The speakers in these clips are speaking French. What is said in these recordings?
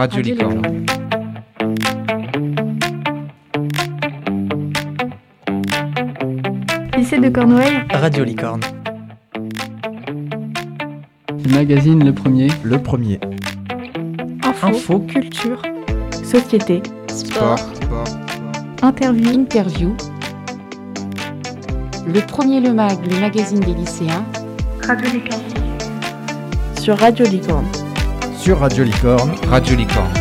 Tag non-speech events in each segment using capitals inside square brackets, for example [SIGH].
Radio Licorne. Lycée de Cornouailles. Radio Licorne. Le magazine Le Premier. Le Premier. Info, Info. culture, société, Sport. interview, Interview. Le premier Le Mag, le magazine des lycéens. Radio Licorne. Sur Radio Licorne. Sur Radio Licorne. Radio Licorne.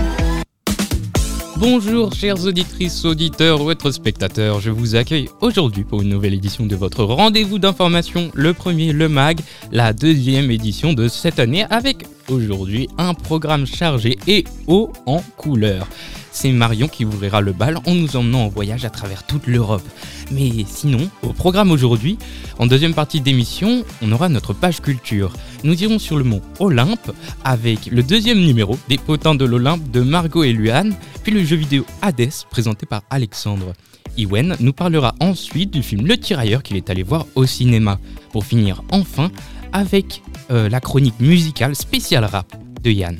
Bonjour chères auditrices, auditeurs ou autres spectateurs, je vous accueille aujourd'hui pour une nouvelle édition de votre rendez-vous d'information, le premier Le Mag, la deuxième édition de cette année avec aujourd'hui un programme chargé et haut en couleur. C'est Marion qui ouvrira le bal en nous emmenant en voyage à travers toute l'Europe. Mais sinon, au programme aujourd'hui, en deuxième partie d'émission, on aura notre page culture. Nous irons sur le mont Olympe avec le deuxième numéro des potins de l'Olympe de Margot et Luan, puis le jeu vidéo Hades présenté par Alexandre. Iwen nous parlera ensuite du film Le Tirailleur qu'il est allé voir au cinéma, pour finir enfin avec euh, la chronique musicale spéciale rap de Yann.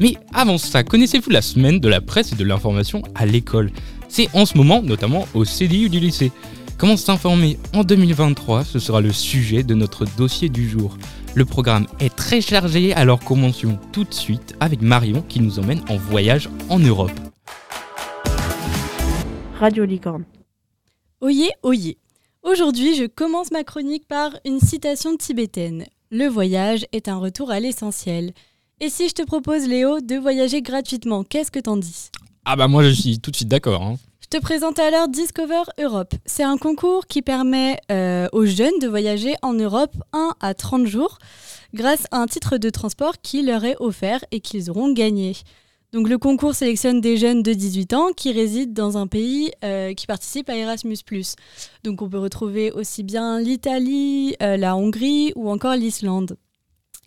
Mais avant ça, connaissez-vous la semaine de la presse et de l'information à l'école? C'est en ce moment, notamment au CDU du lycée. Comment s'informer en 2023 Ce sera le sujet de notre dossier du jour. Le programme est très chargé, alors commençons tout de suite avec Marion qui nous emmène en voyage en Europe. Radio Licorne. Oyez, oyez. Aujourd'hui, je commence ma chronique par une citation tibétaine. Le voyage est un retour à l'essentiel. Et si je te propose, Léo, de voyager gratuitement, qu'est-ce que t'en dis? Ah bah moi je suis tout de suite d'accord. hein. Je te présente alors Discover Europe. C'est un concours qui permet euh, aux jeunes de voyager en Europe 1 à 30 jours grâce à un titre de transport qui leur est offert et qu'ils auront gagné. Donc le concours sélectionne des jeunes de 18 ans qui résident dans un pays euh, qui participe à Erasmus ⁇ Donc on peut retrouver aussi bien l'Italie, euh, la Hongrie ou encore l'Islande.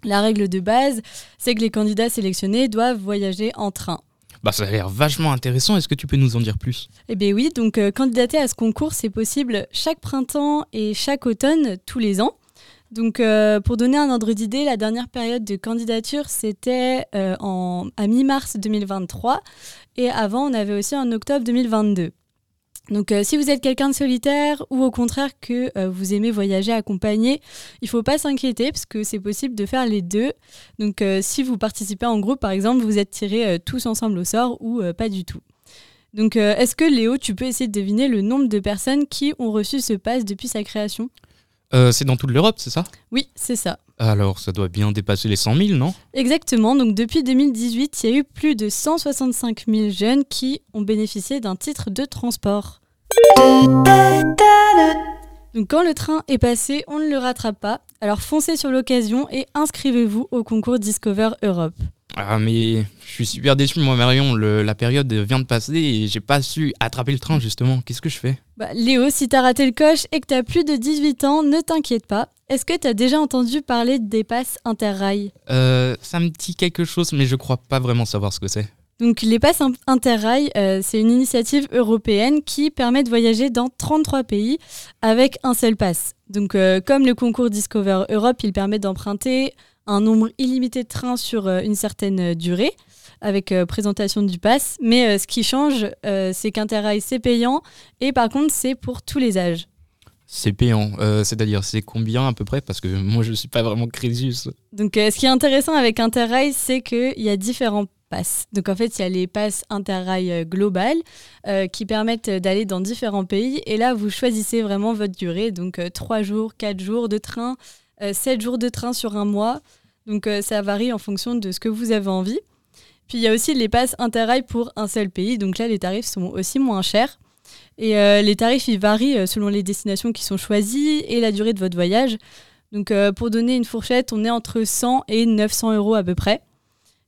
La règle de base, c'est que les candidats sélectionnés doivent voyager en train. Bah ça a l'air vachement intéressant, est-ce que tu peux nous en dire plus? Eh bien oui, donc euh, candidater à ce concours, c'est possible chaque printemps et chaque automne, tous les ans. Donc euh, pour donner un ordre d'idée, la dernière période de candidature, c'était euh, à mi-mars 2023 et avant, on avait aussi en octobre 2022. Donc euh, si vous êtes quelqu'un de solitaire ou au contraire que euh, vous aimez voyager accompagné, il faut pas s'inquiéter parce que c'est possible de faire les deux. Donc euh, si vous participez en groupe par exemple, vous êtes tirés tous ensemble au sort ou pas du tout. Donc est-ce que Léo, tu peux essayer de deviner le nombre de personnes qui ont reçu ce pass depuis sa création? Euh, C'est dans toute l'Europe, c'est ça? Oui, c'est ça. Alors ça doit bien dépasser les 100 000, non? Exactement, donc depuis 2018, il y a eu plus de 165 000 jeunes qui ont bénéficié d'un titre de transport. Donc quand le train est passé, on ne le rattrape pas, alors foncez sur l'occasion et inscrivez-vous au concours Discover Europe. Ah mais je suis super déçu moi Marion, Le- la période vient de passer et j'ai pas su attraper le train justement. Qu'est-ce que je fais? Bah, Léo, si t'as raté le coche et que t'as plus de 18 ans, ne t'inquiète pas. Est-ce que t'as déjà entendu parler des passes interrail? Euh, ça me dit quelque chose mais je crois pas vraiment savoir ce que c'est. Donc les passes in- interrail, euh, c'est une initiative européenne qui permet de voyager dans 33 pays avec un seul pass. Donc euh, comme le concours Discover Europe, il permet d'emprunter un nombre illimité de trains sur euh, une certaine euh, durée avec euh, présentation du pass. Mais euh, ce qui change, euh, c'est qu'Interrail, c'est payant et par contre, c'est pour tous les âges. C'est payant, c'est-à-dire c'est combien à peu près? Parce que moi je suis pas vraiment Crésus. Donc, ce qui est intéressant avec Interrail, c'est qu'il y a différents passes. Donc, en fait, il y a les passes Interrail global qui permettent d'aller dans différents pays. Et là, vous choisissez vraiment votre durée. Donc, 3 jours, 4 jours de train, 7 jours de train sur un mois. Donc, euh, ça varie en fonction de ce que vous avez envie. Puis, il y a aussi les passes Interrail pour un seul pays. Donc, là, les tarifs sont aussi moins chers. Et euh, les tarifs, ils varient euh, selon les destinations qui sont choisies et la durée de votre voyage. Donc pour donner une fourchette, on est entre 100 et 900 euros à peu près.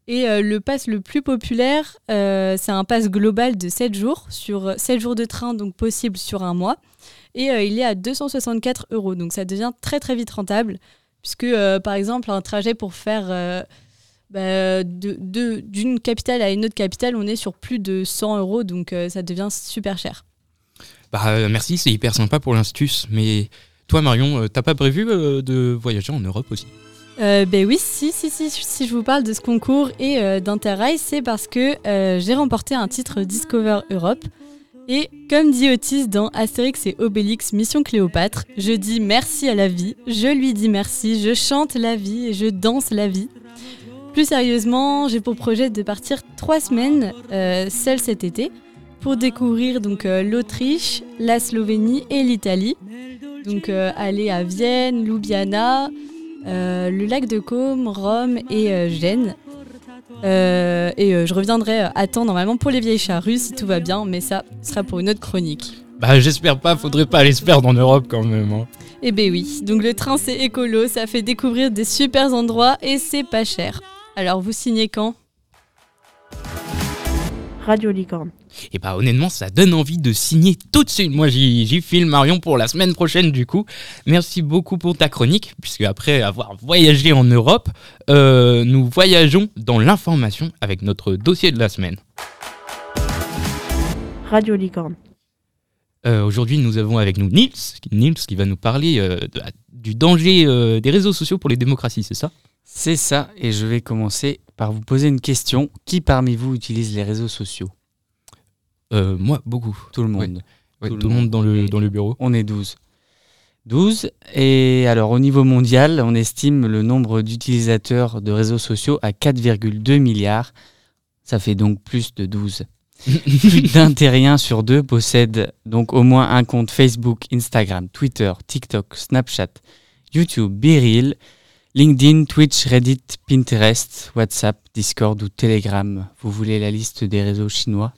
Et le pass le plus populaire, c'est un pass global de 7 jours, sur 7 jours de train, donc possible sur un mois. Et il est à 264 euros, donc ça devient très très vite rentable, puisque euh, par exemple un trajet pour faire euh, bah, de- de- d'une capitale à une autre capitale, on est sur plus de 100 euros, donc euh, ça devient super cher. Bah merci, c'est hyper sympa pour l'instus. Mais toi Marion, t'as pas prévu de voyager en Europe aussi? Ben oui, si, si, si, si je vous parle de ce concours et d'Interrail, c'est parce que j'ai remporté un titre Discover Europe. Et comme dit Otis dans Astérix et Obélix Mission Cléopâtre, je dis merci à la vie, je lui dis merci, je chante la vie et je danse la vie. Plus sérieusement, j'ai pour projet de partir trois semaines, euh, seule cet été, pour découvrir donc euh, l'Autriche, la Slovénie et l'Italie. Donc euh, aller à Vienne, Ljubljana, le lac de Côme, Rome et Gênes. Euh, et euh, je reviendrai à temps normalement pour les vieilles charrues si tout va bien, mais ça sera pour une autre chronique. Bah j'espère pas, faudrait pas aller se perdre en Europe quand même. hein. Eh ben oui, donc le train c'est écolo, ça fait découvrir des super endroits et c'est pas cher. Alors vous signez quand? Radio Licorne. Et bah honnêtement, ça donne envie de signer tout de suite. Moi, j'y j'y file Marion pour la semaine prochaine du coup. Merci beaucoup pour ta chronique, puisque après avoir voyagé en Europe, euh, nous voyageons dans l'information avec notre dossier de la semaine. Radio Licorne. Euh, Aujourd'hui, nous avons avec nous Nils, Nils qui va nous parler euh, de la- du danger euh, des réseaux sociaux pour les démocraties, c'est ça? C'est ça, et je vais commencer par vous poser une question. Qui parmi vous utilise les réseaux sociaux? Euh, Moi, beaucoup. Tout le monde. Tout tout, le monde dans le, dans le bureau. On est 12. 12. Et alors au niveau mondial, on estime le nombre d'utilisateurs de réseaux sociaux à 4,2 milliards. Ça fait donc plus de 12. [LAUGHS] Plus d'un terrien sur deux possède donc au moins un compte Facebook, Instagram, Twitter, TikTok, Snapchat, YouTube, Biril, LinkedIn, Twitch, Reddit, Pinterest, WhatsApp, Discord ou Telegram. Vous voulez la liste des réseaux chinois?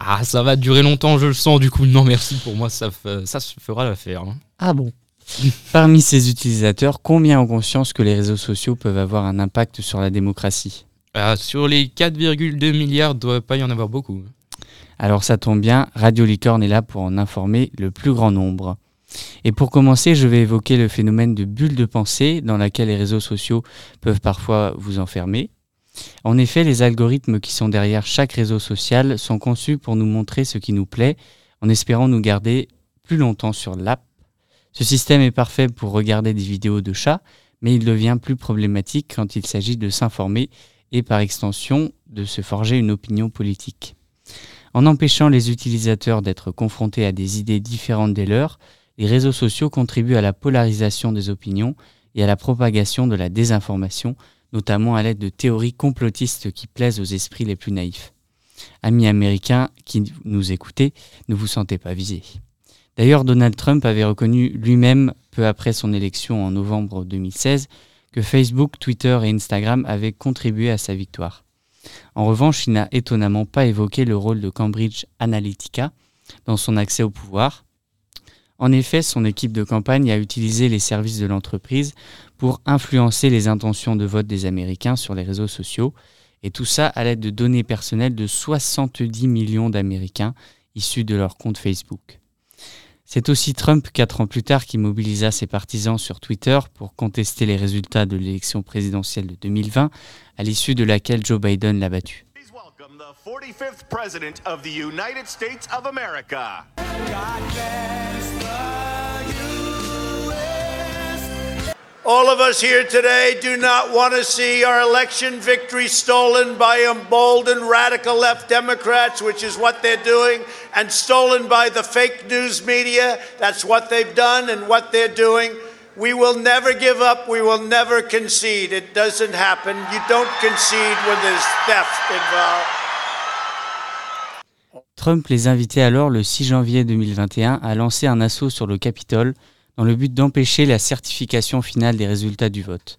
Ah, ça va durer longtemps, je le sens. Du coup, non, merci. Pour moi, ça, ça se fera l'affaire. hein. Ah bon? [LAUGHS] Parmi ces utilisateurs, combien ont conscience que les réseaux sociaux peuvent avoir un impact sur la démocratie? Ah, sur les 4,2 milliards, doit pas y en avoir beaucoup. Alors ça tombe bien, Radio Licorne est là pour en informer le plus grand nombre. Et pour commencer, je vais évoquer le phénomène de bulle de pensée dans laquelle les réseaux sociaux peuvent parfois vous enfermer. En effet, les algorithmes qui sont derrière chaque réseau social sont conçus pour nous montrer ce qui nous plaît en espérant nous garder plus longtemps sur l'app. Ce système est parfait pour regarder des vidéos de chats, mais il devient plus problématique quand il s'agit de s'informer et par extension de se forger une opinion politique. En empêchant les utilisateurs d'être confrontés à des idées différentes des leurs, les réseaux sociaux contribuent à la polarisation des opinions et à la propagation de la désinformation, notamment à l'aide de théories complotistes qui plaisent aux esprits les plus naïfs. Amis américains qui nous écoutez, ne vous sentez pas visés. D'ailleurs, Donald Trump avait reconnu lui-même, peu après son élection en novembre 2016, que Facebook, Twitter et Instagram avaient contribué à sa victoire. En revanche, il n'a étonnamment pas évoqué le rôle de Cambridge Analytica dans son accès au pouvoir. En effet, son équipe de campagne a utilisé les services de l'entreprise pour influencer les intentions de vote des Américains sur les réseaux sociaux, et tout ça à l'aide de données personnelles de 70 millions d'Américains issus de leur compte Facebook. C'est aussi Trump, quatre ans plus tard, qui mobilisa ses partisans sur Twitter pour contester les résultats de l'élection présidentielle de 2020, à l'issue de laquelle Joe Biden l'a battu. The 45th President of the United States of America. All of us here today do not want to see our election victory stolen by emboldened radical left Democrats, which is what they're doing, and stolen by the fake news media. That's what they've done and what they're doing. We will never give up. We will never concede. It doesn't happen. You don't concede when there's theft involved. Trump les invitait alors le 6 janvier 2021 à lancer un assaut sur le Capitole dans le but d'empêcher la certification finale des résultats du vote.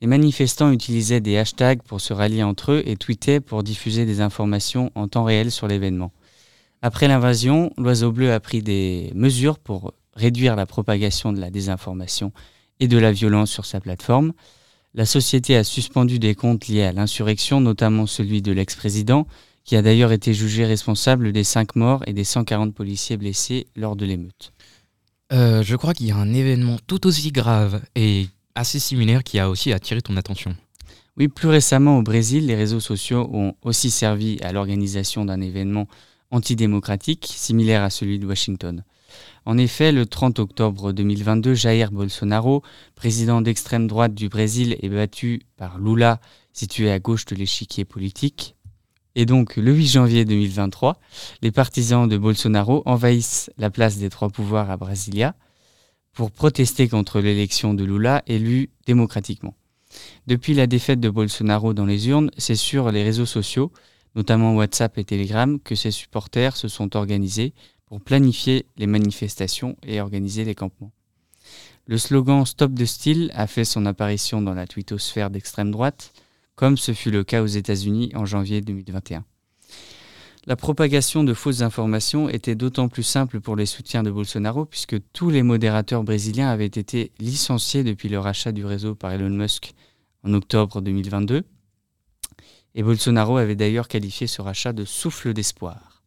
Les manifestants utilisaient des hashtags pour se rallier entre eux et tweetaient pour diffuser des informations en temps réel sur l'événement. Après l'invasion, l'Oiseau Bleu a pris des mesures pour réduire la propagation de la désinformation et de la violence sur sa plateforme. La société a suspendu des comptes liés à l'insurrection, notamment celui de l'ex-président, qui a d'ailleurs été jugé responsable des 5 morts et des 140 policiers blessés lors de l'émeute. Euh, je crois qu'il y a un événement tout aussi grave et assez similaire qui a aussi attiré ton attention. Oui, plus récemment au Brésil, les réseaux sociaux ont aussi servi à l'organisation d'un événement antidémocratique similaire à celui de Washington. En effet, le 30 octobre 2022, Jair Bolsonaro, président d'extrême droite du Brésil, est battu par Lula, situé à gauche de l'échiquier politique. Et donc, le 8 janvier 2023, les partisans de Bolsonaro envahissent la place des trois pouvoirs à Brasilia pour protester contre l'élection de Lula élu démocratiquement. Depuis la défaite de Bolsonaro dans les urnes, c'est sur les réseaux sociaux, notamment WhatsApp et Telegram, que ses supporters se sont organisés pour planifier les manifestations et organiser les campements. Le slogan Stop de style a fait son apparition dans la twittosphère d'extrême droite, comme ce fut le cas aux États-Unis en janvier 2021. La propagation de fausses informations était d'autant plus simple pour les soutiens de Bolsonaro puisque tous les modérateurs brésiliens avaient été licenciés depuis le rachat du réseau par Elon Musk en octobre 2022. Et Bolsonaro avait d'ailleurs qualifié ce rachat de souffle d'espoir.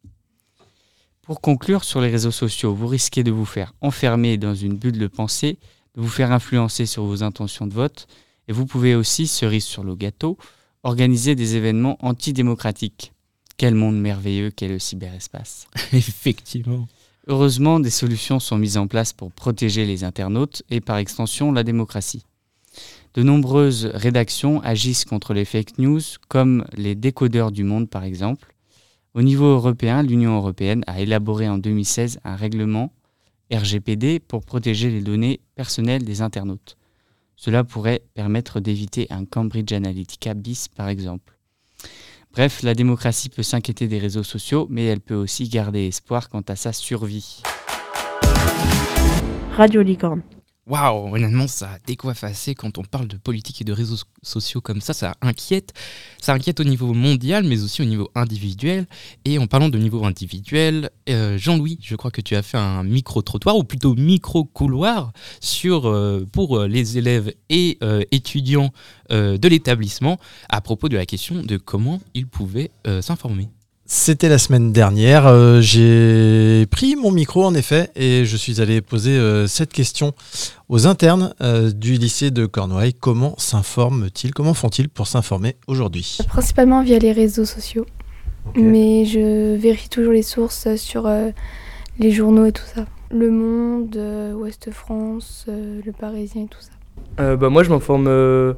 Pour conclure sur les réseaux sociaux, vous risquez de vous faire enfermer dans une bulle de pensée, de vous faire influencer sur vos intentions de vote, et vous pouvez aussi, cerise sur le gâteau, organiser des événements antidémocratiques. Quel monde merveilleux qu'est le cyberespace. [LAUGHS] Effectivement. Heureusement, des solutions sont mises en place pour protéger les internautes et par extension la démocratie. De nombreuses rédactions agissent contre les fake news, comme les décodeurs du monde par exemple. Au niveau européen, l'Union européenne a élaboré en 2016 un règlement RGPD pour protéger les données personnelles des internautes. Cela pourrait permettre d'éviter un Cambridge Analytica bis par exemple. Bref, la démocratie peut s'inquiéter des réseaux sociaux, mais elle peut aussi garder espoir quant à sa survie. Radio Licorne. Waouh, honnêtement, ça décoiffe assez quand on parle de politique et de réseaux sociaux comme ça. Ça inquiète. Ça inquiète au niveau mondial, mais aussi au niveau individuel. Et en parlant de niveau individuel, euh, Jean-Louis, je crois que tu as fait un micro-trottoir, ou plutôt micro-couloir, sur, euh, pour euh, les élèves et étudiants de l'établissement à propos de la question de comment ils pouvaient s'informer. C'était la semaine dernière. euh, J'ai pris mon micro en effet et je suis allé poser euh, cette question aux internes euh, du lycée de Cornouailles. Comment s'informent-ils? Comment font-ils pour s'informer aujourd'hui? Principalement via les réseaux sociaux. Mais je vérifie toujours les sources sur euh, les journaux et tout ça. Le Monde, euh, Ouest France, euh, Le Parisien et tout ça. Euh, bah, moi, je m'informe euh,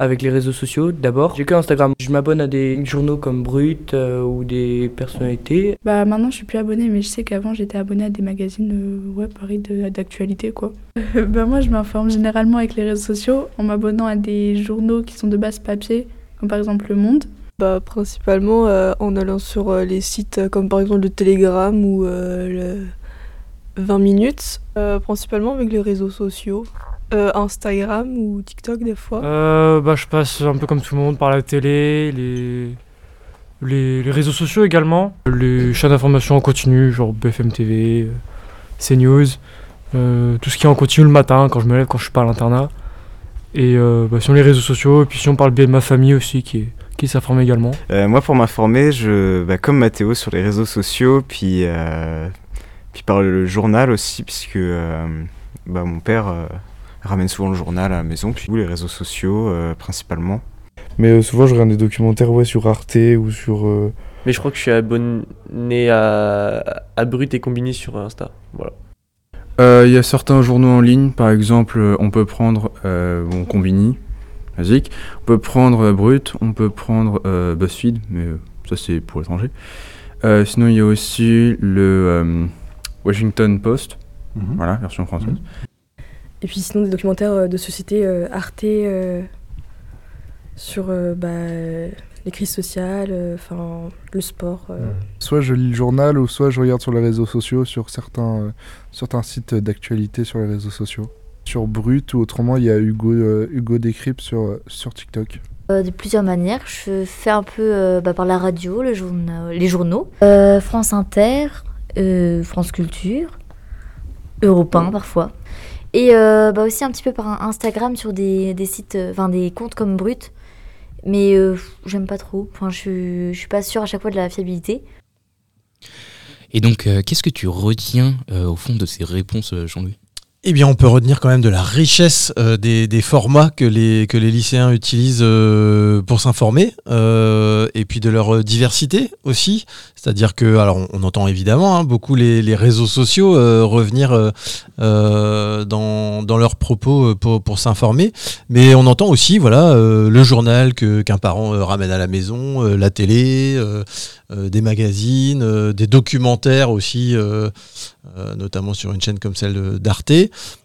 avec les réseaux sociaux d'abord. J'ai que Instagram. Je m'abonne à des journaux comme Brut euh, ou des personnalités. Bah maintenant je suis plus abonnée mais je sais qu'avant j'étais abonnée à des magazines euh, ouais pareil d'actualité quoi. [LAUGHS] bah moi je m'informe généralement avec les réseaux sociaux en m'abonnant à des journaux qui sont de base papier comme par exemple Le Monde. Bah, principalement euh, en allant sur euh, les sites euh, comme par exemple le Telegram ou euh, le 20 minutes, Euh, principalement avec les réseaux sociaux, Euh, Instagram ou TikTok des fois. Euh, bah, je passe un peu comme tout le monde par la télé, les, les, les réseaux sociaux également, les chaînes d'information en continu, genre BFM TV, euh, CNews, euh, tout ce qui est en continu le matin quand je me lève, quand je suis pas à l'internat. Et euh, bah, sur les réseaux sociaux, et puis sinon par le biais de ma famille aussi qui, est- qui s'informe également. Euh, moi, pour m'informer, je, bah, comme Mathéo sur les réseaux sociaux, puis, euh, puis par le journal aussi, puisque euh, bah, mon père euh, ramène souvent le journal à la maison, puis les réseaux sociaux euh, principalement. Mais euh, souvent, je regarde des documentaires ouais, sur Arte ou sur. euh, Mais je crois que je suis abonné à, à Brut et Combini sur Insta. Voilà. Euh, Il y a certains journaux en ligne, par exemple, on peut prendre euh, bon, Combini, basique, on peut prendre Brut, on peut prendre euh, BuzzFeed, mais ça c'est pour l'étranger. Euh, sinon, il y a aussi le euh, Washington Post, voilà, version française. Et puis sinon des documentaires euh, de société euh, Arte euh, sur euh, bah, les crises sociales, euh, enfin le sport. euh. Soit je lis le journal ou soit je regarde sur les réseaux sociaux, sur certains, euh, certains sites d'actualité sur les réseaux sociaux. Sur Brut ou autrement, il y a Hugo, euh, Hugo Décrypte sur, euh, sur TikTok. De plusieurs manières. Je fais un peu euh, bah, par la radio, le journa- les journaux, Euh, France Inter, euh, France Culture, Europe 1 parfois. Et euh, bah, aussi un petit peu par Instagram sur des, sites, euh, enfin des comptes comme Brut. Mais euh, j'aime pas trop. Enfin, je, je suis pas sûre à chaque fois de la fiabilité. Et donc, qu'est-ce que tu retiens au fond de ces réponses, Jean-Louis? Eh bien, on peut retenir quand même de la richesse euh, des, formats que les, lycéens utilisent euh, pour s'informer, euh, et puis de leur diversité aussi. C'est-à-dire que, alors, on, entend évidemment hein, beaucoup les, réseaux sociaux revenir dans, leurs propos pour, s'informer, mais on entend aussi, voilà, le journal que qu'un parent ramène à la maison, la télé, des magazines, des documentaires aussi. notamment sur une chaîne comme celle de-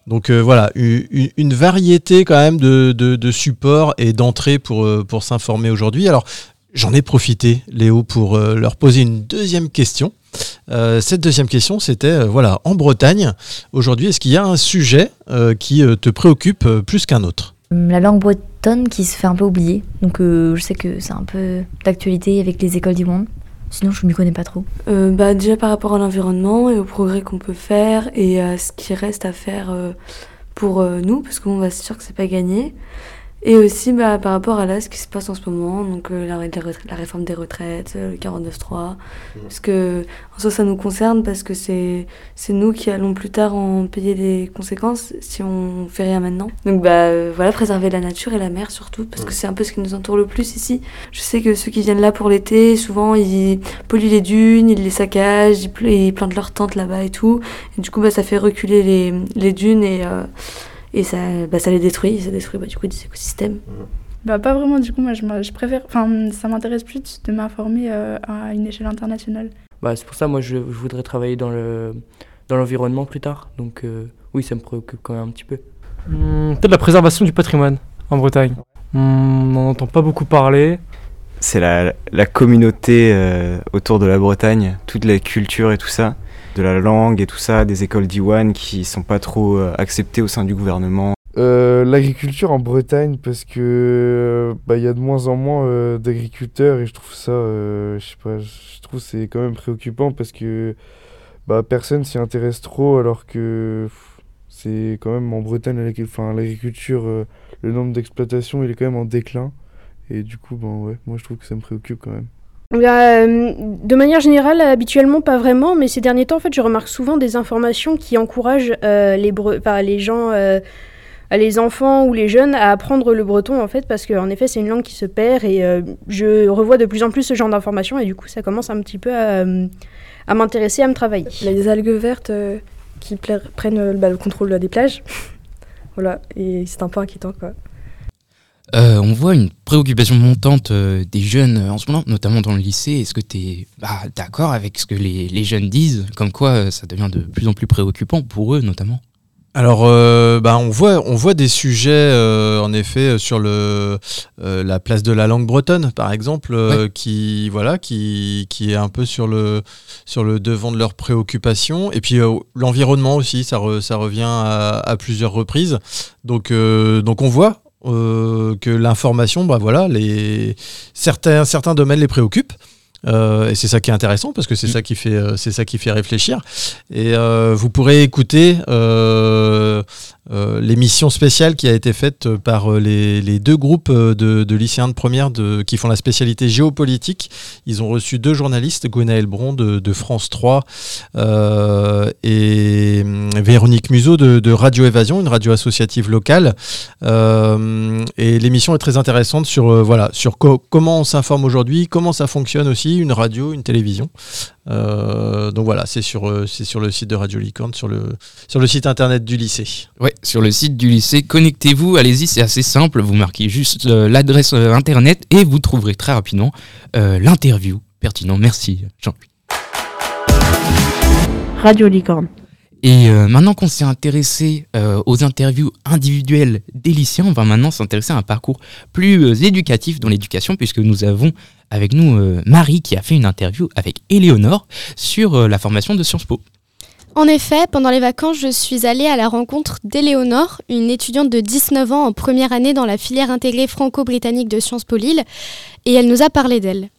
Donc euh, voilà, une, variété quand même de, supports et d'entrées pour, euh, pour s'informer aujourd'hui. Alors j'en ai profité, Léo, pour euh, leur poser une deuxième question. Cette deuxième question, c'était, voilà, en Bretagne, aujourd'hui, est-ce qu'il y a un sujet qui te préoccupe plus qu'un autre? La langue bretonne qui se fait un peu oublier. Donc je sais que c'est un peu d'actualité avec les écoles du monde. Sinon, je ne m'y connais pas trop. Euh, bah, déjà par rapport à l'environnement et au progrès qu'on peut faire et à ce qui reste à faire euh, pour euh, nous, parce que bon, bah, c'est sûr que c'est pas gagné. Et aussi bah, par rapport à là, ce qui se passe en ce moment, donc euh, la, réforme des retraites, euh, le 49.3, parce que en soi ça nous concerne parce que c'est nous qui allons plus tard en payer les conséquences si on fait rien maintenant. Donc bah euh, voilà, préserver la nature et la mer surtout, parce que c'est un peu ce qui nous entoure le plus ici. Je sais que ceux qui viennent là pour l'été, souvent ils polluent les dunes, ils les saccagent, ils, ils plantent leurs tentes là-bas et tout. Et du coup bah ça fait reculer les, les dunes et, et ça, bah, ça les détruit, ça détruit bah, du coup des écosystèmes. Bah pas vraiment, du coup moi je, je préfère, enfin ça m'intéresse plus de m'informer euh, à une échelle internationale. Bah, c'est pour ça, moi, je, je voudrais travailler dans le dans l'environnement plus tard. Donc, euh, oui, ça me préoccupe quand même un petit peu. Hmm, Peut-être la préservation du patrimoine en Bretagne. Hmm, on n'en entend pas beaucoup parler. C'est la, la communauté euh, autour de la Bretagne, toute la culture et tout ça, de la langue et tout ça, des écoles d'Iwan qui sont pas trop euh, acceptées au sein du gouvernement. Euh, L'agriculture en Bretagne, parce que euh, bah, il y a de moins en moins d'agriculteurs et je trouve ça, je sais pas, je trouve c'est quand même préoccupant parce que bah, personne s'y intéresse trop alors que c'est quand même en Bretagne, l'agriculture, le nombre d'exploitations il est quand même en déclin et du coup, ben ouais, moi je trouve que ça me préoccupe quand même. Bien, euh, de manière générale, habituellement pas vraiment, mais ces derniers temps, en fait, je remarque souvent des informations qui encouragent euh, les, gens, euh, les enfants ou les jeunes à apprendre le breton, en fait, parce qu'en effet, c'est une langue qui se perd et je revois de plus en plus ce genre d'informations et du coup, ça commence un petit peu à, m'intéresser, à me travailler. Il y a des algues vertes qui prennent euh, bah, le contrôle des plages. [LAUGHS] voilà, et c'est un peu inquiétant quoi. Euh, on voit une préoccupation montante euh, des jeunes euh, en ce moment, notamment dans le lycée. Est-ce que tu es d'accord avec ce que les, les jeunes disent? Comme quoi ça devient de plus en plus préoccupant pour eux notamment Alors, euh, bah, on, voit, on voit des sujets, euh, en effet, sur le, euh, la place de la langue bretonne, par exemple, qui, voilà, qui, qui est un peu sur le, sur le devant de leurs préoccupations. Et puis, l'environnement aussi, ça, re- ça revient à, à plusieurs reprises. Donc, donc on voit euh, que l'information, bah, voilà, les, certains, certains domaines les préoccupent. Euh, et c'est ça qui est intéressant parce que c'est ça qui fait euh, c'est ça qui fait réfléchir et euh, vous pourrez écouter l'émission spéciale qui a été faite par les, les deux groupes de, de lycéens de première de, qui font la spécialité géopolitique. Ils ont reçu deux journalistes, Gwenaël Bron de, de France 3 euh, et hum, Véronique Museau de, Radio Évasion, une radio associative locale. Et l'émission est très intéressante sur, voilà, sur co- comment on s'informe aujourd'hui, comment ça fonctionne aussi, une radio, une télévision. Euh, donc voilà, c'est sur, euh, c'est sur le site de Radio Licorne, sur le, sur le site internet du lycée. Ouais, sur le site du lycée, connectez-vous, allez-y, c'est assez simple. Vous marquez juste euh, l'adresse euh, internet et vous trouverez très rapidement euh, l'interview pertinent. Merci, jean Radio Licorne. Et euh, maintenant qu'on s'est intéressé euh, aux interviews individuelles des lycéens, on va maintenant s'intéresser à un parcours plus euh, éducatif dans l'éducation, puisque nous avons avec nous euh, Marie qui a fait une interview avec Éléonore sur euh, la formation de Sciences Po. En effet, pendant les vacances, je suis allée à la rencontre d'Éléonore, une étudiante de 19 ans en première année dans la filière intégrée franco-britannique de Sciences Po Lille, et elle nous a parlé d'elle.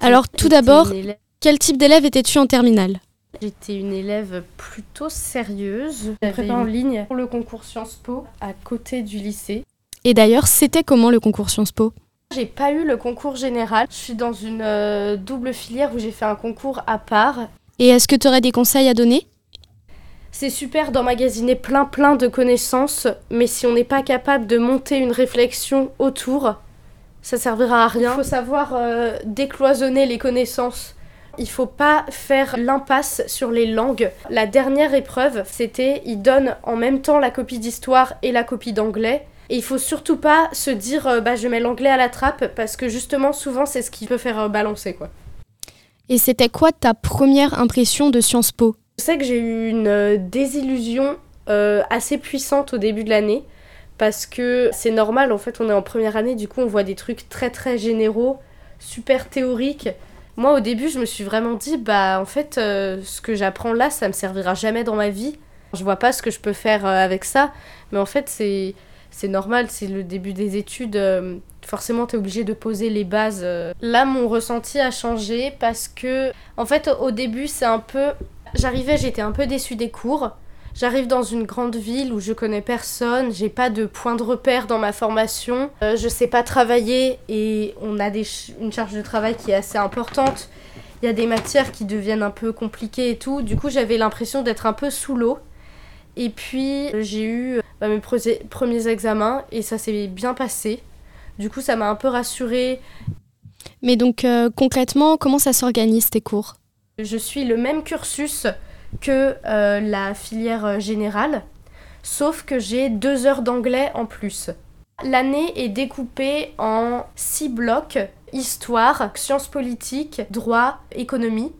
Alors tout d'abord, quel type d'élève étais-tu en terminale? J'étais une élève plutôt sérieuse. J'avais prépare en ligne pour le concours Sciences Po à côté du lycée. Et d'ailleurs, c'était comment le concours Sciences Po? J'ai pas eu le concours général. Je suis dans une euh, double filière où j'ai fait un concours à part. Et est-ce que tu aurais des conseils à donner? C'est super d'emmagasiner plein plein de connaissances, mais si on n'est pas capable de monter une réflexion autour, ça servira à rien. Il faut savoir euh, décloisonner les connaissances. Il faut pas faire l'impasse sur les langues. La dernière épreuve, c'était il donne en même temps la copie d'histoire et la copie d'anglais. Et il faut surtout pas se dire euh, bah je mets l'anglais à la trappe parce que justement souvent c'est ce qui peut faire euh, balancer quoi. Et c'était quoi ta première impression de Sciences Po? Je sais que j'ai eu une euh, désillusion euh, assez puissante au début de l'année parce que c'est normal en fait on est en première année du coup on voit des trucs très très généraux, super théoriques. Moi au début je me suis vraiment dit bah en fait euh, ce que j'apprends là ça me servira jamais dans ma vie. Je vois pas ce que je peux faire euh, avec ça mais en fait c'est c'est normal, c'est le début des études. euh, forcément, tu es obligé de poser les bases. Là, mon ressenti a changé parce que, en fait, au début, c'est un peu. J'arrivais, j'étais un peu déçue des cours. J'arrive dans une grande ville où je connais personne, j'ai pas de point de repère dans ma formation, euh, je sais pas travailler et on a des ch- une charge de travail qui est assez importante. Il y a des matières qui deviennent un peu compliquées et tout. Du coup, j'avais l'impression d'être un peu sous l'eau. Et puis, euh, j'ai eu bah, mes premiers examens et ça s'est bien passé. Du coup, ça m'a un peu rassurée. Mais donc euh, concrètement, comment ça s'organise tes cours? Je suis le même cursus que euh, la filière euh, générale, sauf que j'ai deux heures d'anglais en plus. L'année est découpée en six blocs histoire, sciences politiques, droit, économie.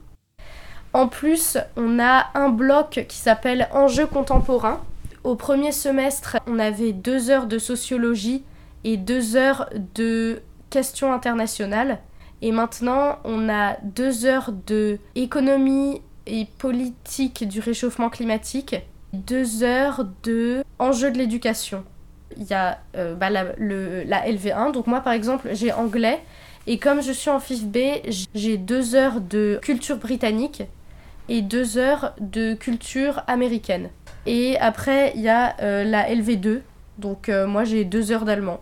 En plus, on a un bloc qui s'appelle enjeux contemporains. Au premier semestre, on avait deux heures de sociologie et deux heures de questions internationales. Et maintenant, on a deux heures de économie et politique du réchauffement climatique, deux heures de enjeux de l'éducation. Il y a euh, bah, la, le- la LV1, donc moi par exemple j'ai anglais, et comme je suis en FIF B, j'ai deux heures de culture britannique et deux heures de culture américaine. Et après il y a euh, la LV2, donc euh, moi j'ai deux heures d'allemand.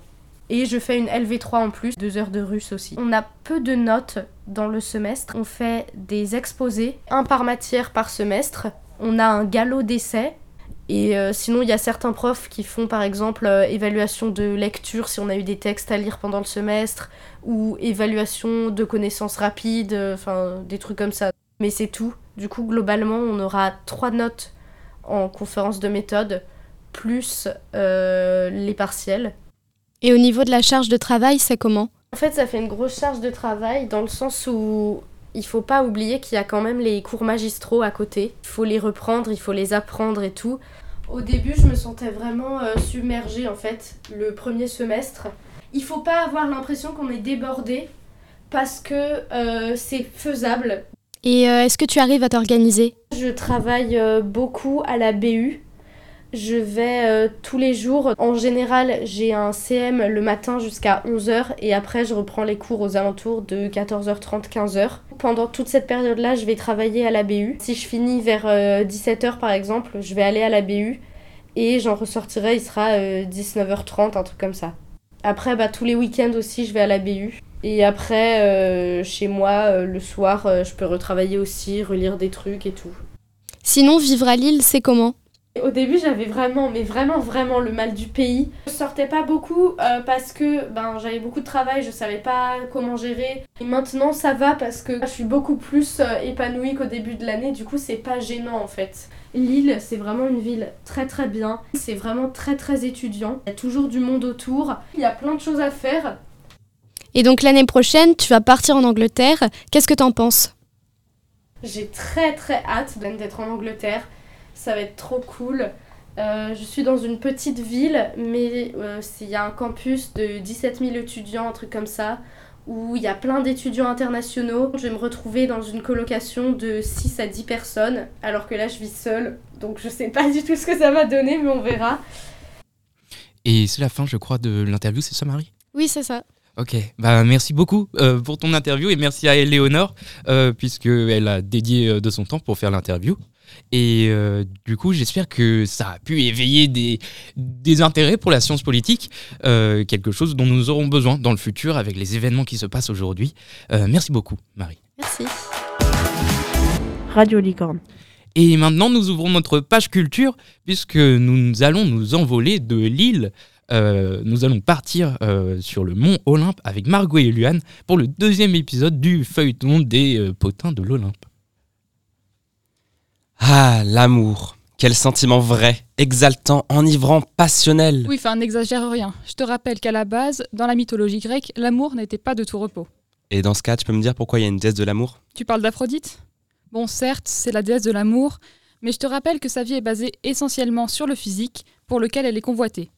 Et je fais une LV3 en plus, deux heures de russe aussi. On a peu de notes dans le semestre. On fait des exposés, un par matière par semestre. On a un galop d'essai. Et euh, sinon, il y a certains profs qui font par exemple euh, évaluation de lecture si on a eu des textes à lire pendant le semestre, ou évaluation de connaissances rapides, euh, enfin des trucs comme ça. Mais c'est tout. Du coup, globalement, on aura trois notes en conférence de méthode, plus les partiels. Et au niveau de la charge de travail, c'est comment? En fait, ça fait une grosse charge de travail dans le sens où il faut pas oublier qu'il y a quand même les cours magistraux à côté. Il faut les reprendre, il faut les apprendre et tout. Au début, je me sentais vraiment euh, submergée en fait, le premier semestre. Il faut pas avoir l'impression qu'on est débordé parce que euh, c'est faisable. Et euh, est-ce que tu arrives à t'organiser? Je travaille beaucoup à la BU. Je vais euh, tous les jours. En général, j'ai un CM le matin jusqu'à 11h et après, je reprends les cours aux alentours de 14h30, 15h. Pendant toute cette période-là, je vais travailler à la BU. Si je finis vers 17h par exemple, je vais aller à la BU et j'en ressortirai, il sera euh, 19h30, un truc comme ça. Après, bah, tous les week-ends aussi, je vais à la BU. Et après, euh, chez moi, euh, le soir, euh, je peux retravailler aussi, relire des trucs et tout. Sinon, vivre à Lille, c'est comment? Au début, j'avais vraiment, mais vraiment, vraiment le mal du pays. Je sortais pas beaucoup euh, parce que ben, j'avais beaucoup de travail, je savais pas comment gérer. Et maintenant, ça va parce que je suis beaucoup plus euh, épanouie qu'au début de l'année. Du coup, c'est pas gênant en fait. Lille, c'est vraiment une ville très très bien. C'est vraiment très très étudiant. Il y a toujours du monde autour. Il y a plein de choses à faire. Et donc l'année prochaine, tu vas partir en Angleterre. Qu'est-ce que t'en penses? J'ai très très hâte d'être en Angleterre. Ça va être trop cool. Euh, je suis dans une petite ville, mais euh, il y a un campus de 17 000 étudiants, un truc comme ça, où il y a plein d'étudiants internationaux. Je vais me retrouver dans une colocation de 6 à 10 personnes, alors que là je vis seule, donc je sais pas du tout ce que ça va donner, mais on verra. Et c'est la fin, je crois, de l'interview, c'est ça, Marie? Oui, c'est ça. Ok, bah merci beaucoup euh, pour ton interview et merci à Eleonore euh, puisqu'elle a dédié euh, de son temps pour faire l'interview. Et euh, du coup, j'espère que ça a pu éveiller des, des intérêts pour la science politique, euh, quelque chose dont nous aurons besoin dans le futur avec les événements qui se passent aujourd'hui. Euh, merci beaucoup, Marie. Merci. Radio Licorne. Et maintenant, nous ouvrons notre page culture puisque nous allons nous envoler de l'île. Euh, nous allons partir euh, sur le mont Olympe avec Margot et Luan pour le deuxième épisode du feuilleton des euh, potins de l'Olympe. Ah, l'amour. Quel sentiment vrai, exaltant, enivrant, passionnel. Oui, enfin, n'exagère rien. Je te rappelle qu'à la base, dans la mythologie grecque, l'amour n'était pas de tout repos. Et dans ce cas, tu peux me dire pourquoi il y a une déesse de l'amour? Tu parles d'Aphrodite? Bon, certes, c'est la déesse de l'amour, mais je te rappelle que sa vie est basée essentiellement sur le physique, pour lequel elle est convoitée.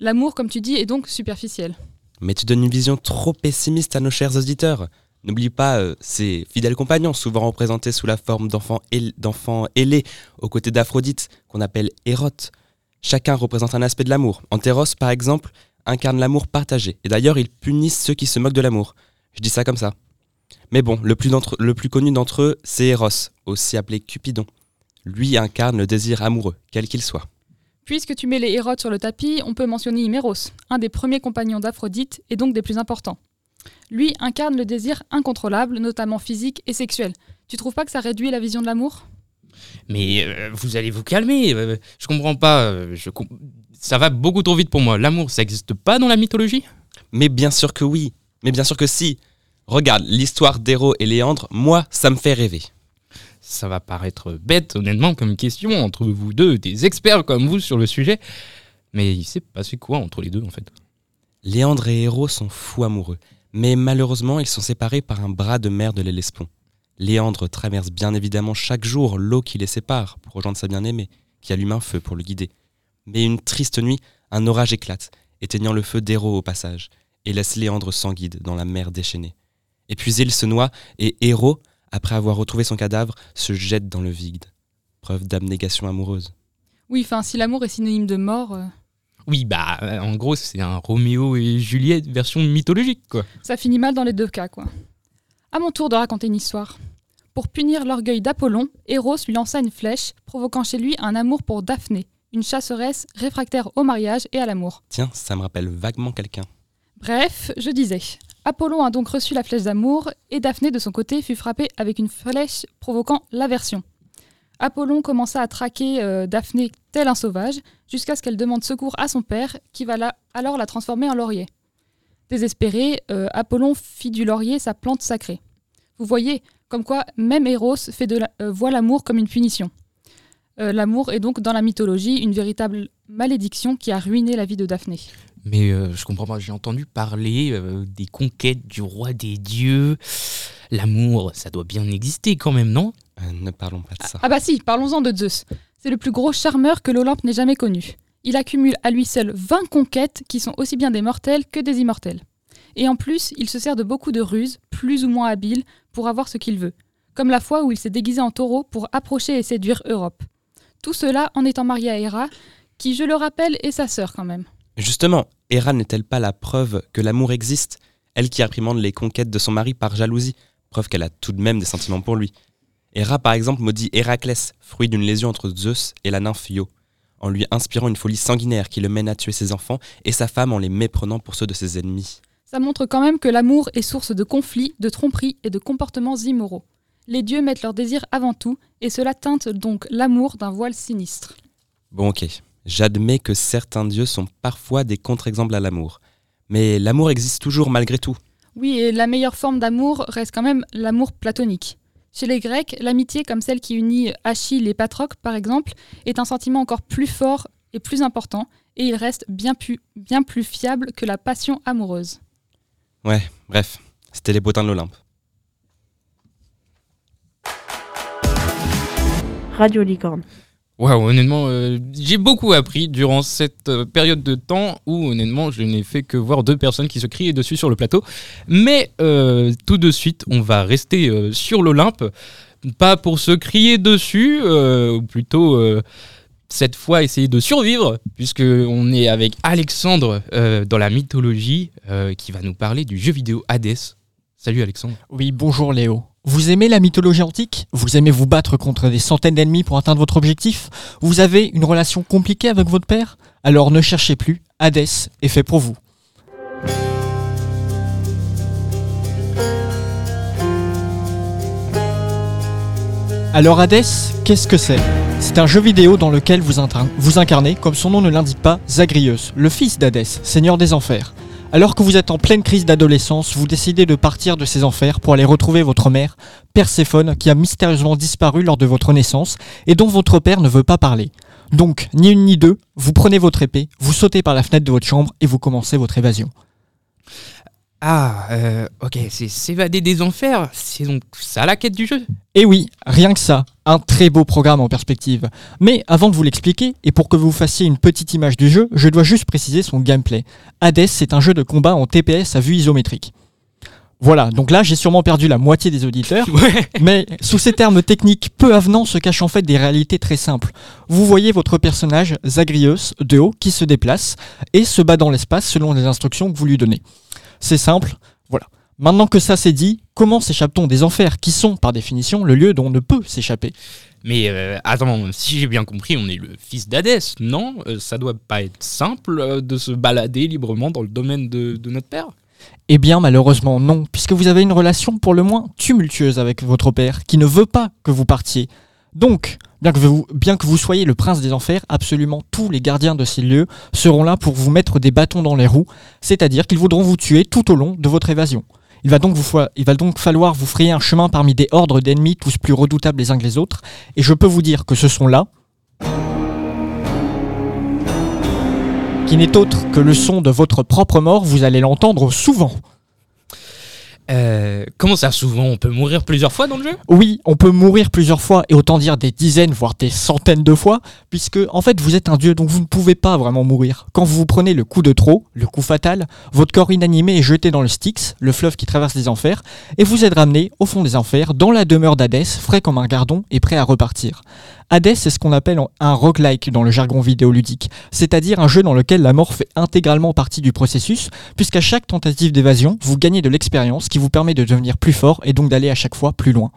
L'amour, comme tu dis, est donc superficiel. Mais tu donnes une vision trop pessimiste à nos chers auditeurs. N'oublie pas euh, ses fidèles compagnons, souvent représentés sous la forme d'enfants ail- d'enfants ailés, aux côtés d'Aphrodite, qu'on appelle Érote. Chacun représente un aspect de l'amour. Antéros, par exemple, incarne l'amour partagé. Et d'ailleurs, ils punissent ceux qui se moquent de l'amour. Je dis ça comme ça. Mais bon, le plus, d'entre- le plus connu d'entre eux, c'est Eros, aussi appelé Cupidon. Lui incarne le désir amoureux, quel qu'il soit. Puisque tu mets les hérotes sur le tapis, on peut mentionner Hyméros, un des premiers compagnons d'Aphrodite et donc des plus importants. Lui incarne le désir incontrôlable, notamment physique et sexuel. Tu trouves pas que ça réduit la vision de l'amour? Mais euh, vous allez vous calmer, euh, je comprends pas, euh, je com- ça va beaucoup trop vite pour moi. L'amour, ça n'existe pas dans la mythologie? Mais bien sûr que oui, mais bien sûr que si. Regarde, l'histoire d'Héro et Léandre, moi, ça me fait rêver. Ça va paraître bête, honnêtement, comme question entre vous deux, des experts comme vous sur le sujet. Mais il s'est passé quoi entre les deux, en fait? Léandre et Héro sont fous amoureux, mais malheureusement, ils sont séparés par un bras de mer de l'Hellespont. Léandre traverse bien évidemment chaque jour l'eau qui les sépare pour rejoindre sa bien-aimée, qui allume un feu pour le guider. Mais une triste nuit, un orage éclate, éteignant le feu d'Héro au passage, et laisse Léandre sans guide dans la mer déchaînée. Épuisé, il se noie, et Héro, après avoir retrouvé son cadavre, se jette dans le vide. Preuve d'abnégation amoureuse. Oui, enfin, si l'amour est synonyme de mort, euh, Oui, bah, euh, en gros, c'est un Roméo et Juliette version mythologique, quoi. ça finit mal dans les deux cas, quoi. À mon tour de raconter une histoire. Pour punir l'orgueil d'Apollon, Eros lui lança une flèche, provoquant chez lui un amour pour Daphné, une chasseresse réfractaire au mariage et à l'amour. Tiens, ça me rappelle vaguement quelqu'un. Bref, je disais. Apollon a donc reçu la flèche d'amour et Daphné de son côté fut frappée avec une flèche provoquant l'aversion. Apollon commença à traquer euh, Daphné tel un sauvage jusqu'à ce qu'elle demande secours à son père qui va alors la transformer en laurier. Désespéré, euh, Apollon fit du laurier sa plante sacrée. Vous voyez, comme quoi même Eros fait euh, voit l'amour comme une punition. L'amour est donc dans la mythologie une véritable malédiction qui a ruiné la vie de Daphné. Mais euh, je comprends pas, j'ai entendu parler euh, des conquêtes du roi des dieux. L'amour, ça doit bien exister quand même, non? Ne parlons pas de ça. Ah bah si, parlons-en de Zeus. C'est le plus gros charmeur que l'Olympe n'ait jamais connu. Il accumule à lui seul 20 conquêtes qui sont aussi bien des mortels que des immortels. Et en plus, il se sert de beaucoup de ruses, plus ou moins habiles, pour avoir ce qu'il veut. Comme la fois où il s'est déguisé en taureau pour approcher et séduire Europe. Tout cela en étant marié à Héra, qui, je le rappelle, est sa sœur quand même. Justement, Héra n'est-elle pas la preuve que l'amour existe? Elle qui réprimande les conquêtes de son mari par jalousie, preuve qu'elle a tout de même des sentiments pour lui. Héra, par exemple, maudit Héraclès, fruit d'une lésion entre Zeus et la nymphe Io, en lui inspirant une folie sanguinaire qui le mène à tuer ses enfants et sa femme en les méprenant pour ceux de ses ennemis. Ça montre quand même que l'amour est source de conflits, de tromperies et de comportements immoraux. Les dieux mettent leur désir avant tout, et cela teinte donc l'amour d'un voile sinistre. Bon ok, j'admets que certains dieux sont parfois des contre-exemples à l'amour. Mais l'amour existe toujours malgré tout. Oui, et la meilleure forme d'amour reste quand même l'amour platonique. Chez les Grecs, l'amitié, comme celle qui unit Achille et Patrocle, par exemple, est un sentiment encore plus fort et plus important, et il reste bien plus, bien plus fiable que la passion amoureuse. Ouais, bref, c'était les potins de l'Olympe. Radio Licorne. Waouh, honnêtement, euh, j'ai beaucoup appris durant cette euh, période de temps où, honnêtement, je n'ai fait que voir deux personnes qui se criaient dessus sur le plateau. Mais euh, tout de suite, on va rester sur l'Olympe. Pas pour se crier dessus, ou plutôt cette fois essayer de survivre, puisque on est avec Alexandre dans la mythologie qui va nous parler du jeu vidéo Hades. Salut Alexandre. Oui, bonjour Léo. Vous aimez la mythologie antique? Vous aimez vous battre contre des centaines d'ennemis pour atteindre votre objectif? Vous avez une relation compliquée avec votre père? Alors ne cherchez plus, Hades est fait pour vous. Alors Hades, qu'est-ce que c'est? C'est un jeu vidéo dans lequel vous incarnez, comme son nom ne l'indique pas, Zagreus, le fils d'Hadès, seigneur des enfers. Alors que vous êtes en pleine crise d'adolescence, vous décidez de partir de ces enfers pour aller retrouver votre mère, Perséphone, qui a mystérieusement disparu lors de votre naissance et dont votre père ne veut pas parler. Donc, ni une ni deux, vous prenez votre épée, vous sautez par la fenêtre de votre chambre et vous commencez votre évasion. Ah, euh, ok, c'est s'évader des enfers, c'est donc ça la quête du jeu Et oui, rien que ça, un très beau programme en perspective. Mais avant de vous l'expliquer, et pour que vous fassiez une petite image du jeu, je dois juste préciser son gameplay. Hades, c'est un jeu de combat en TPS à vue isométrique. Voilà, donc là j'ai sûrement perdu la moitié des auditeurs, [LAUGHS] mais sous ces termes techniques peu avenants se cachent en fait des réalités très simples. Vous voyez votre personnage, Zagreus, de haut, qui se déplace et se bat dans l'espace selon les instructions que vous lui donnez. C'est simple, voilà. Maintenant que ça c'est dit, comment s'échappe-t-on des enfers, qui sont par définition le lieu dont on ne peut s'échapper? Mais euh, attends, si j'ai bien compris, on est le fils d'Hadès, non? Euh, Ça doit pas être simple euh, de se balader librement dans le domaine de, de notre père? Eh bien malheureusement non, puisque vous avez une relation pour le moins tumultueuse avec votre père, qui ne veut pas que vous partiez. Donc, bien que, vous, soyez le prince des enfers, absolument tous les gardiens de ces lieux seront là pour vous mettre des bâtons dans les roues, c'est-à-dire qu'ils voudront vous tuer tout au long de votre évasion. Il va, donc vous, fa- il va donc falloir vous frayer un chemin parmi des ordres d'ennemis tous plus redoutables les uns que les autres, et je peux vous dire que ce sont là, qui n'est autre que le son de votre propre mort, vous allez l'entendre souvent. Euh, comment ça, souvent On peut mourir plusieurs fois dans le jeu? Oui, on peut mourir plusieurs fois et autant dire des dizaines, voire des centaines de fois, puisque en fait vous êtes un dieu donc vous ne pouvez pas vraiment mourir. Quand vous vous prenez le coup de trop, le coup fatal, votre corps inanimé est jeté dans le Styx, le fleuve qui traverse les enfers, et vous êtes ramené au fond des enfers, dans la demeure d'Hadès, frais comme un gardon et prêt à repartir. Hades, c'est ce qu'on appelle un roguelike dans le jargon vidéoludique, c'est-à-dire un jeu dans lequel la mort fait intégralement partie du processus, puisqu'à chaque tentative d'évasion, vous gagnez de l'expérience qui vous permet de devenir plus fort et donc d'aller à chaque fois plus loin.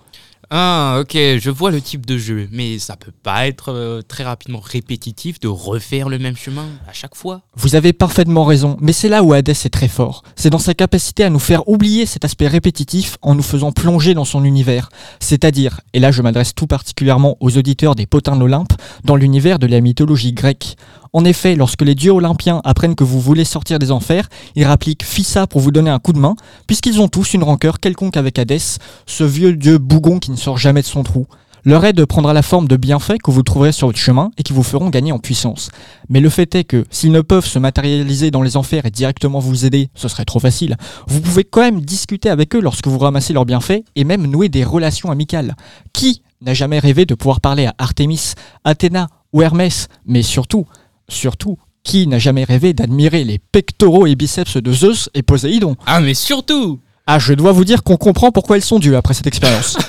Ah, ok, je vois le type de jeu, mais ça peut pas être euh, très rapidement répétitif de refaire le même chemin à chaque fois. Vous avez parfaitement raison, mais c'est là où Hades est très fort. C'est dans sa capacité à nous faire oublier cet aspect répétitif en nous faisant plonger dans son univers. C'est-à-dire, et là je m'adresse tout particulièrement aux auditeurs des potins de l'Olympe, dans l'univers de la mythologie grecque. En effet, lorsque les dieux olympiens apprennent que vous voulez sortir des enfers, ils rappliquent Fissa pour vous donner un coup de main, puisqu'ils ont tous une rancœur quelconque avec Hadès, ce vieux dieu bougon qui ne sort jamais de son trou. Leur aide prendra la forme de bienfaits que vous trouverez sur votre chemin et qui vous feront gagner en puissance. Mais le fait est que, s'ils ne peuvent se matérialiser dans les enfers et directement vous aider, ce serait trop facile, vous pouvez quand même discuter avec eux lorsque vous ramassez leurs bienfaits et même nouer des relations amicales. Qui n'a jamais rêvé de pouvoir parler à Artémis, Athéna ou Hermès? Mais surtout, surtout, qui n'a jamais rêvé d'admirer les pectoraux et biceps de Zeus et Poséidon? Ah, mais surtout Ah, je dois vous dire qu'on comprend pourquoi elles sont dues après cette expérience. [LAUGHS]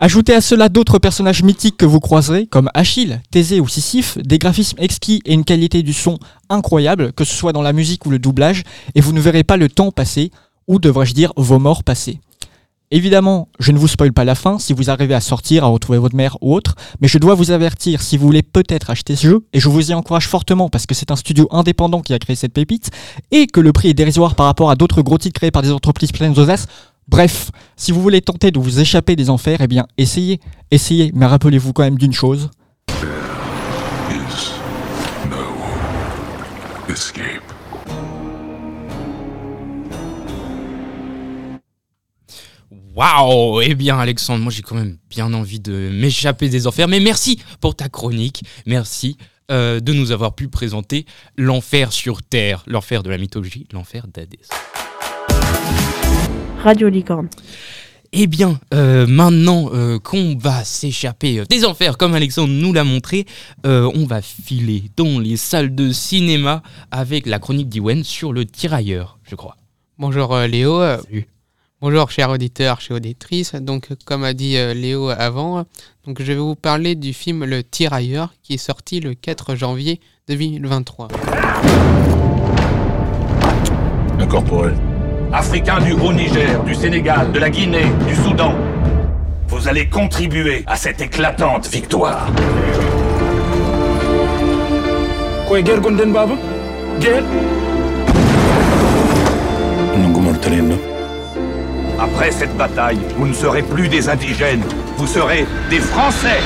Ajoutez à cela d'autres personnages mythiques que vous croiserez, comme Achille, Thésée ou Sisyphe, des graphismes exquis et une qualité du son incroyable, que ce soit dans la musique ou le doublage, et vous ne verrez pas le temps passer, ou devrais-je dire vos morts passer. Évidemment, je ne vous spoil pas la fin si vous arrivez à sortir, à retrouver votre mère ou autre, mais je dois vous avertir si vous voulez peut-être acheter ce jeu, et je vous y encourage fortement parce que c'est un studio indépendant qui a créé cette pépite, et que le prix est dérisoire par rapport à d'autres gros titres créés par des entreprises pleines d'audace. Bref, si vous voulez tenter de vous échapper des enfers, eh bien essayez, essayez, mais rappelez-vous quand même d'une chose. Waouh Eh bien, Alexandre, moi j'ai quand même bien envie de m'échapper des enfers, mais merci pour ta chronique, merci euh, de nous avoir pu présenter l'enfer sur Terre, l'enfer de la mythologie, l'enfer d'Hadès. Radio Licorne. Eh bien, euh, maintenant euh, qu'on va s'échapper euh, des enfers, comme Alexandre nous l'a montré, euh, on va filer dans les salles de cinéma avec la chronique d'Iwen sur le tirailleur, je crois. Bonjour euh, Léo. Bonjour chers auditeurs, chers auditrices. Donc comme a dit euh, Léo avant, donc je vais vous parler du film Le Tirailleur qui est sorti le 4 janvier 2023. Incorporé. Africains du Haut-Niger, du Sénégal, de la Guinée, du Soudan. Vous allez contribuer à cette éclatante victoire. koye guerre guerre? Après cette bataille, vous ne serez plus des indigènes, vous serez des Français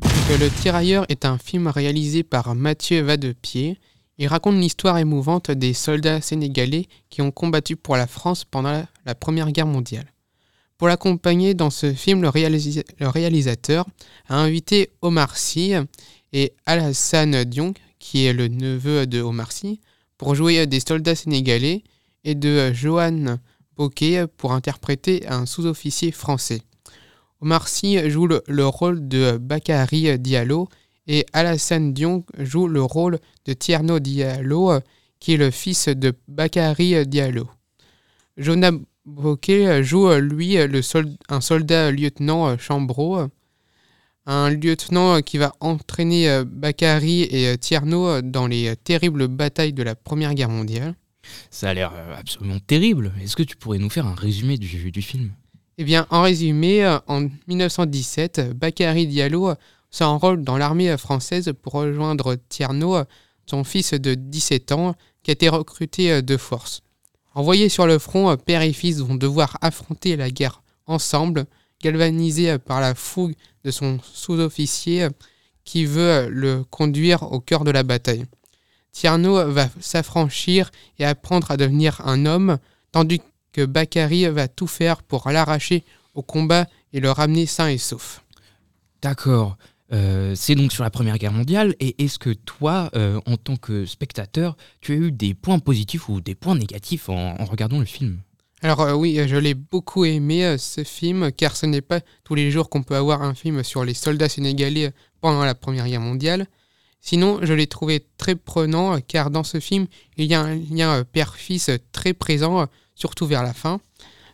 Donc, le Tirailleur est un film réalisé par Mathieu Vadepied. Il raconte l'histoire émouvante des soldats sénégalais qui ont combattu pour la France pendant la, Première Guerre mondiale. Pour l'accompagner dans ce film, le, le réalisateur a invité Omar Sy et Alassane Diong, qui est le neveu de Omar Sy, pour jouer des soldats sénégalais, et de Johan Bokeh pour interpréter un sous-officier français. Omar Sy joue le, le rôle de Bakary Diallo et Alassane Diong joue le rôle de Tierno Diallo, qui est le fils de Bakary Diallo. Jonah Bokeh joue, lui, un soldat lieutenant Chambreau, un lieutenant qui va entraîner Bakary et Tierno dans les terribles batailles de la Première Guerre mondiale. Ça a l'air euh, absolument terrible. Est-ce que tu pourrais nous faire un résumé du, film? Eh bien, en résumé, euh, en 1917, Bakary Diallo euh, s'enrôle dans l'armée euh, française pour rejoindre Tierno, euh, son fils de 17 ans, qui a été recruté euh, de force. Envoyés sur le front, euh, père et fils vont devoir affronter la guerre ensemble, galvanisés euh, par la fougue de son sous-officier euh, qui veut euh, le conduire au cœur de la bataille. Tierno va s'affranchir et apprendre à devenir un homme, tandis que Bakary va tout faire pour l'arracher au combat et le ramener sain et sauf. D'accord. Euh, c'est donc sur la Première Guerre mondiale. Et est-ce que toi, euh, en tant que spectateur, tu as eu des points positifs ou des points négatifs en, en regardant le film? Alors euh, oui, je l'ai beaucoup aimé ce film, car ce n'est pas tous les jours qu'on peut avoir un film sur les soldats sénégalais pendant la Première Guerre mondiale. Sinon, je l'ai trouvé très prenant, euh, car dans ce film, il y a un lien euh, père-fils euh, très présent, surtout vers la fin.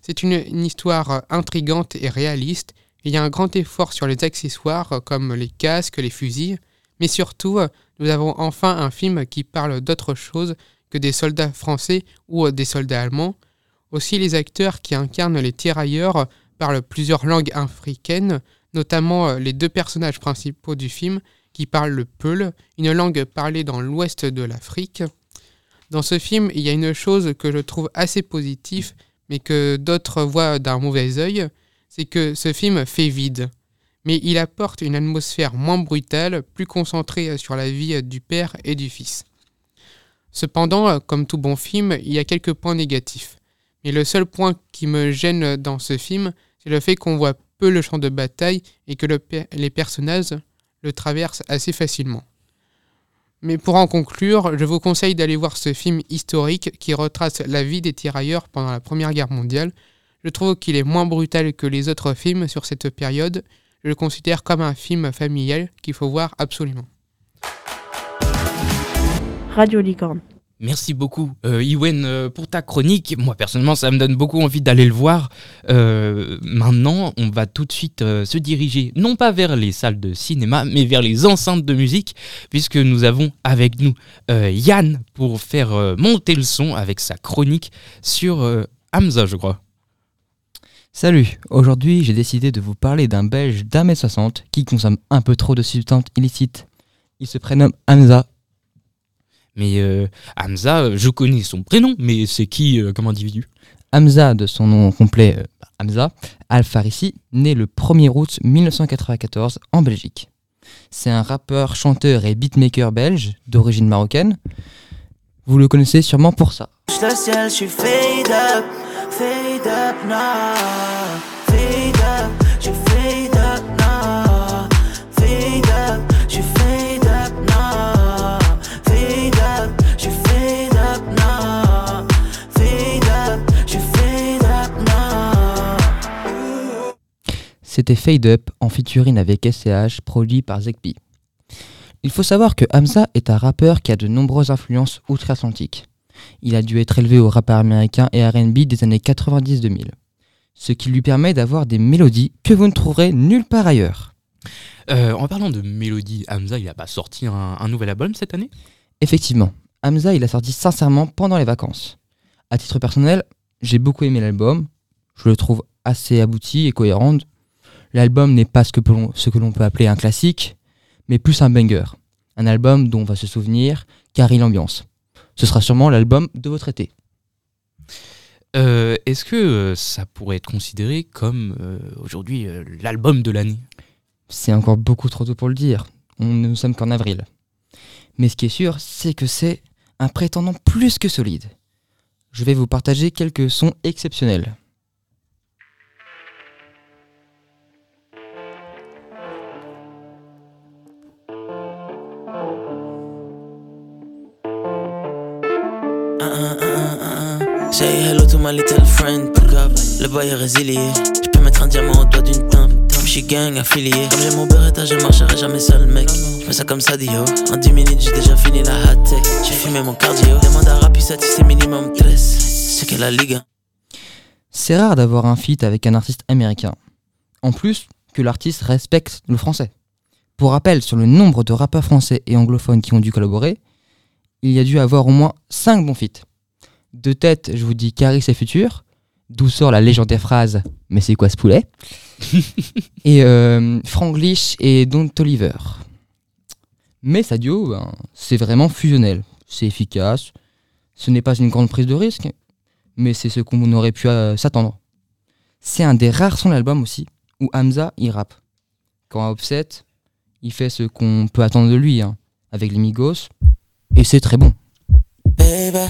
C'est une, histoire intrigante et réaliste. Il y a un grand effort sur les accessoires, comme les casques, les fusils. Mais surtout, nous avons enfin un film qui parle d'autre chose que des soldats français ou des soldats allemands. Aussi, les acteurs qui incarnent les tirailleurs parlent plusieurs langues africaines, notamment les deux personnages principaux du film qui parlent le Peul, une langue parlée dans l'ouest de l'Afrique. Dans ce film, il y a une chose que je trouve assez positive, mais que d'autres voient d'un mauvais œil, c'est que ce film fait vide. Mais il apporte une atmosphère moins brutale, plus concentrée sur la vie du père et du fils. Cependant, comme tout bon film, il y a quelques points négatifs. Mais le seul point qui me gêne dans ce film, c'est le fait qu'on voit peu le champ de bataille et que le les personnages le traversent assez facilement. Mais pour en conclure, je vous conseille d'aller voir ce film historique qui retrace la vie des tirailleurs pendant la Première Guerre mondiale. Je trouve qu'il est moins brutal que les autres films sur cette période. Je le considère comme un film familial qu'il faut voir absolument. Radio Licorne. Merci beaucoup, euh, Iwen, euh, pour ta chronique. Moi, personnellement, ça me donne beaucoup envie d'aller le voir. Euh, maintenant, on va tout de suite euh, se diriger, non pas vers les salles de cinéma, mais vers les enceintes de musique, puisque nous avons avec nous Yann pour faire monter le son avec sa chronique sur Hamza, je crois. Salut, aujourd'hui j'ai décidé de vous parler d'un Belge d'un mètre soixante qui consomme un peu trop de substances illicites. Il se prénomme Hamza. Mais euh, Hamza, euh, je connais son prénom, mais c'est qui euh, comme individu? Hamza, de son nom complet euh, Hamza, Al-Farisi, né le 1er août 1994 en Belgique. C'est un rappeur, chanteur et beatmaker belge d'origine marocaine. Vous le connaissez sûrement pour ça. le ciel, je suis fade up, fade up now. C'était Fade Up en featuring avec SCH, produit par Zekpi. Il faut savoir que Hamza est un rappeur qui a de nombreuses influences outre-Atlantique. Il a dû être élevé au rap américain et RB des années 90-2000, ce qui lui permet d'avoir des mélodies que vous ne trouverez nulle part ailleurs. Euh, En parlant de mélodie, Hamza, il a pas sorti un, un nouvel album cette année? Effectivement, Hamza il a sorti sincèrement pendant les vacances. À titre personnel, j'ai beaucoup aimé l'album, je le trouve assez abouti et cohérent. L'album n'est pas ce que, l'on- ce que l'on peut appeler un classique, mais plus un banger. Un album dont on va se souvenir car il ambiance. Ce sera sûrement l'album de votre été. Euh, Est-ce que euh, ça pourrait être considéré comme euh, aujourd'hui euh, l'album de l'année? C'est encore beaucoup trop tôt pour le dire. On ne sommes qu'en avril. Mais ce qui est sûr, c'est que c'est un prétendant plus que solide. Je vais vous partager quelques sons exceptionnels. Say hello to my little friend. Pick up, le boy est résilié. Je peux mettre un diamant au doigt d'une teinte. Je suis gang affilié. Comme j'ai mon beretta, je marcherai jamais seul, mec. Fais ça comme ça, Dio. En 10 minutes, j'ai déjà fini la hot tech. J'ai fumé mon cardio. Demande à Rappi, c'est minimum 13. C'est que la ligue. C'est rare d'avoir un feat avec un artiste américain. En plus, que l'artiste respecte le français. Pour rappel, sur le nombre de rappeurs français et anglophones qui ont dû collaborer, il y a dû avoir au moins 5 bons feats. De tête, je vous dis Caris et Futur, d'où sort la légendaire phrase Mais c'est quoi ce poulet [LAUGHS] Et euh, Franglish et Don Toliver. Mais Sadio, ben, c'est vraiment fusionnel. C'est efficace. Ce n'est pas une grande prise de risque, mais c'est ce qu'on aurait pu euh, s'attendre. C'est un des rares sons de l'album aussi où Hamza il rappe. Quand à Offset, il fait ce qu'on peut attendre de lui, hein, avec les Migos, et c'est très bon. Baby,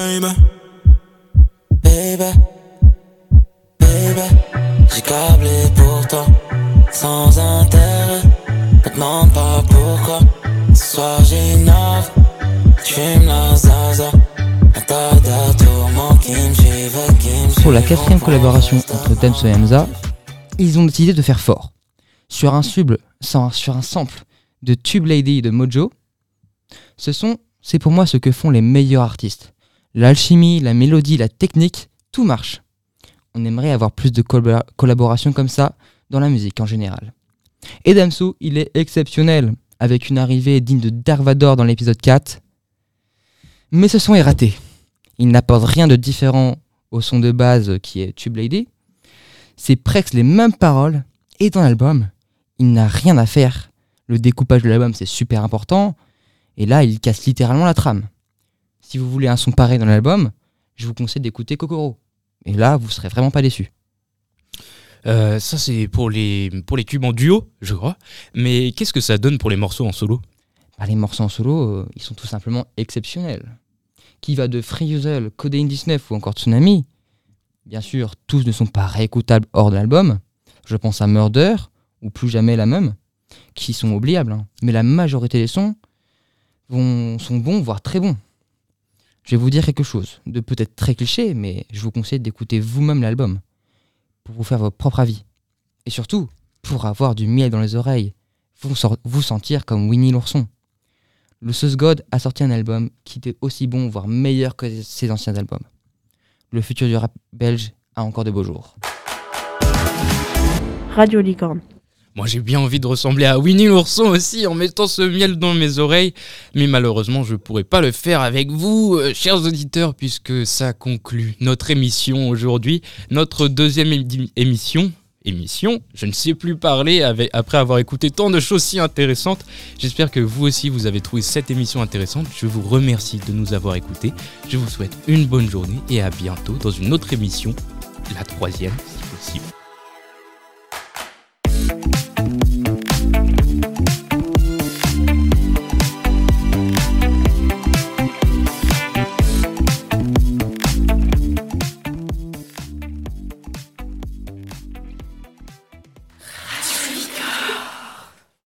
baby, baby, baby. J'ai câblé pour toi, sans intérêt. Me demande pas pourquoi. Ce soir j'innove, j'fume la zaza. Un tas de tourments qui me suivent, qui me Pour la suivent. quatrième collaboration entre Damso et Hamza, ils ont décidé de faire fort. Sur un, sub, sur un sample de Tube Lady de Mojo, ce son, c'est pour moi ce que font les meilleurs artistes. L'alchimie, la mélodie, la technique, tout marche. On aimerait avoir plus de collabora- collaborations comme ça dans la musique en général. Et Damso, il est exceptionnel, avec une arrivée digne de Darvador dans l'épisode 4. Mais ce son est raté. Il n'apporte rien de différent au son de base qui est Tube Lady. C'est presque les mêmes paroles, et dans l'album, il n'a rien à faire. Le découpage de l'album, c'est super important, et là, il casse littéralement la trame. Si vous voulez un son pareil dans l'album, je vous conseille d'écouter Kokoro. Et là, vous serez vraiment pas déçus. Euh, Ça, c'est pour les, pour les cubes en duo, je crois. Mais qu'est-ce que ça donne pour les morceaux en solo? Bah, les morceaux en solo, euh, ils sont tout simplement exceptionnels. Qui va de Free Usual, Codeine 19 ou encore Tsunami Bien sûr, tous ne sont pas réécoutables hors de l'album. Je pense à Murder ou Plus jamais la même, qui sont oubliables. hein. Mais la majorité des sons vont, sont bons, voire très bons. Je vais vous dire quelque chose, de peut-être très cliché, mais je vous conseille d'écouter vous-même l'album pour vous faire votre propre avis. Et surtout, pour avoir du miel dans les oreilles, vous, sentir comme Winnie l'ourson. Le Sauce God a sorti un album qui était aussi bon, voire meilleur que ses anciens albums. Le futur du rap belge a encore de beaux jours. Radio Licorne. Moi, j'ai bien envie de ressembler à Winnie l'ourson aussi en mettant ce miel dans mes oreilles, mais malheureusement, je pourrais pas le faire avec vous, euh, chers auditeurs, puisque ça conclut notre émission aujourd'hui, notre deuxième émission. Émission, je ne sais plus parler après avoir écouté tant de choses si intéressantes. J'espère que vous aussi vous avez trouvé cette émission intéressante. Je vous remercie de nous avoir écoutés. Je vous souhaite une bonne journée et à bientôt dans une autre émission, la troisième si possible.